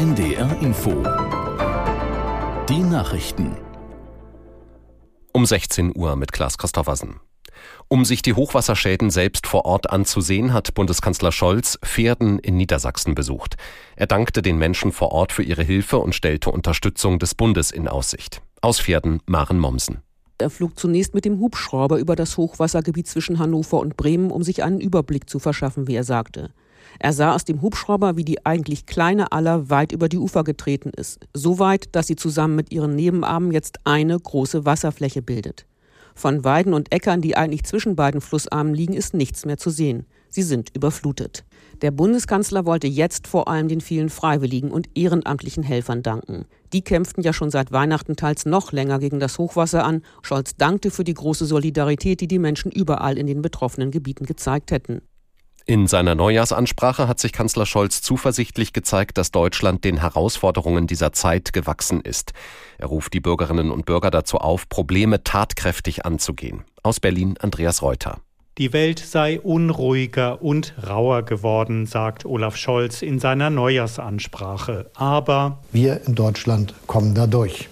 NDR Info. Die Nachrichten. Um 16 Uhr mit Klaas Christoffersen. Um sich die Hochwasserschäden selbst vor Ort anzusehen, hat Bundeskanzler Scholz Pferden in Niedersachsen besucht. Er dankte den Menschen vor Ort für ihre Hilfe und stellte Unterstützung des Bundes in Aussicht. Aus Pferden Maren Mommsen. Er flog zunächst mit dem Hubschrauber über das Hochwassergebiet zwischen Hannover und Bremen, um sich einen Überblick zu verschaffen, wie er sagte. Er sah aus dem Hubschrauber, wie die eigentlich kleine Aller weit über die Ufer getreten ist. So weit, dass sie zusammen mit ihren Nebenarmen jetzt eine große Wasserfläche bildet. Von Weiden und Äckern, die eigentlich zwischen beiden Flussarmen liegen, ist nichts mehr zu sehen. Sie sind überflutet. Der Bundeskanzler wollte jetzt vor allem den vielen Freiwilligen und ehrenamtlichen Helfern danken. Die kämpften ja schon seit Weihnachten teils noch länger gegen das Hochwasser an. Scholz dankte für die große Solidarität, die die Menschen überall in den betroffenen Gebieten gezeigt hätten. In seiner Neujahrsansprache hat sich Kanzler Scholz zuversichtlich gezeigt, dass Deutschland den Herausforderungen dieser Zeit gewachsen ist. Er ruft die Bürgerinnen und Bürger dazu auf, Probleme tatkräftig anzugehen. Aus Berlin Andreas Reuter. Die Welt sei unruhiger und rauer geworden, sagt Olaf Scholz in seiner Neujahrsansprache. Aber wir in Deutschland kommen da durch.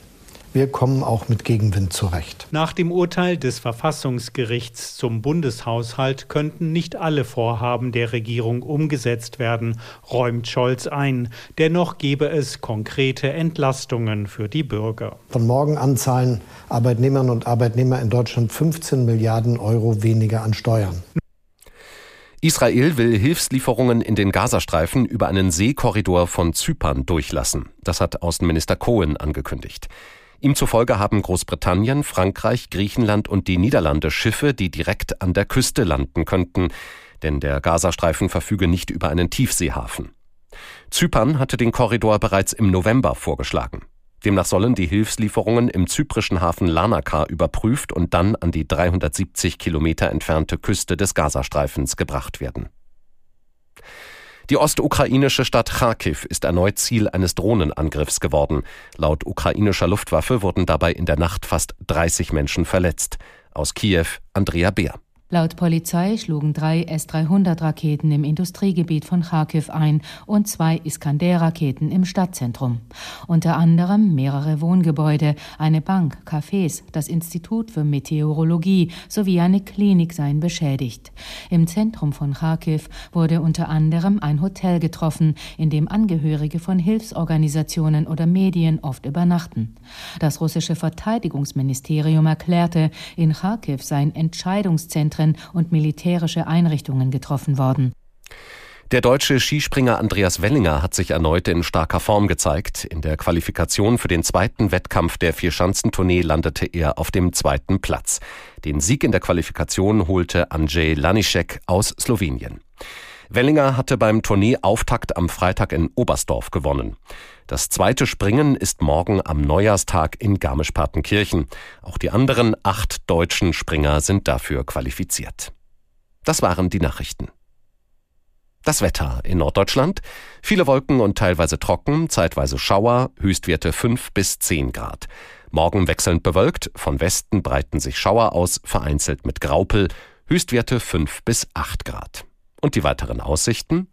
Wir kommen auch mit Gegenwind zurecht. Nach dem Urteil des Verfassungsgerichts zum Bundeshaushalt könnten nicht alle Vorhaben der Regierung umgesetzt werden, räumt Scholz ein. Dennoch gebe es konkrete Entlastungen für die Bürger. Von morgen an zahlen Arbeitnehmerinnen und Arbeitnehmer in Deutschland 15 Milliarden Euro weniger an Steuern. Israel will Hilfslieferungen in den Gazastreifen über einen Seekorridor von Zypern durchlassen. Das hat Außenminister Cohen angekündigt. Ihm zufolge haben Großbritannien, Frankreich, Griechenland und die Niederlande Schiffe, die direkt an der Küste landen könnten, denn der Gazastreifen verfüge nicht über einen Tiefseehafen. Zypern hatte den Korridor bereits im November vorgeschlagen. Demnach sollen die Hilfslieferungen im zyprischen Hafen Larnaca überprüft und dann an die 370 Kilometer entfernte Küste des Gazastreifens gebracht werden. Die ostukrainische Stadt Kharkiv ist erneut Ziel eines Drohnenangriffs geworden. Laut ukrainischer Luftwaffe wurden dabei in der Nacht fast 30 Menschen verletzt. Aus Kiew Andrea Beer. Laut Polizei schlugen drei S-300-Raketen im Industriegebiet von Kharkiv ein und zwei Iskander-Raketen im Stadtzentrum. Unter anderem mehrere Wohngebäude, eine Bank, Cafés, das Institut für Meteorologie sowie eine Klinik seien beschädigt. Im Zentrum von Kharkiv wurde unter anderem ein Hotel getroffen, in dem Angehörige von Hilfsorganisationen oder Medien oft übernachten. Das russische Verteidigungsministerium erklärte, in Kharkiv seien Entscheidungszentren Zentren und militärische Einrichtungen getroffen worden. Der deutsche Skispringer Andreas Wellinger hat sich erneut in starker Form gezeigt. In der Qualifikation für den zweiten Wettkampf der Vierschanzentournee landete er auf dem zweiten Platz. Den Sieg in der Qualifikation holte Andrzej Lanišek aus Slowenien. Wellinger hatte beim Tourneeauftakt am Freitag in Oberstdorf gewonnen. Das zweite Springen ist morgen am Neujahrstag in Garmisch-Partenkirchen. Auch die anderen acht deutschen Springer sind dafür qualifiziert. Das waren die Nachrichten. Das Wetter in Norddeutschland. Viele Wolken und teilweise trocken, zeitweise Schauer, Höchstwerte 5 bis 10 Grad. Morgen wechselnd bewölkt, von Westen breiten sich Schauer aus, vereinzelt mit Graupel, Höchstwerte 5 bis 8 Grad. Und die weiteren Aussichten?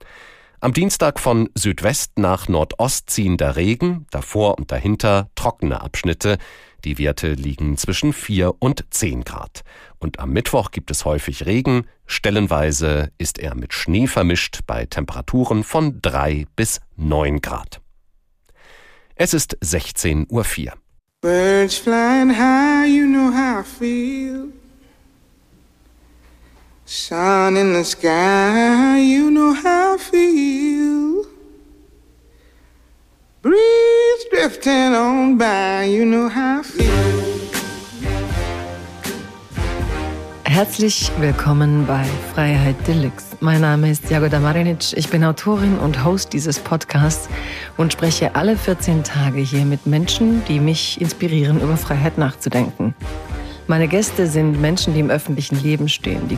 Am Dienstag von Südwest nach Nordost ziehender Regen, davor und dahinter trockene Abschnitte. Die Werte liegen zwischen 4 und 10 Grad. Und am Mittwoch gibt es häufig Regen, stellenweise ist er mit Schnee vermischt bei Temperaturen von 3 bis 9 Grad. Es ist 16.04 Uhr. Birds flying high, you know how I feel. Sun in the sky, you know how I feel. Breeze drifting on by, you know how I feel. Herzlich willkommen bei Freiheit Deluxe. Mein Name ist Jagoda Marinic. Ich bin Autorin und Host dieses Podcasts und spreche alle 14 Tage hier mit Menschen, die mich inspirieren, über Freiheit nachzudenken. Meine Gäste sind Menschen, die im öffentlichen Leben stehen, die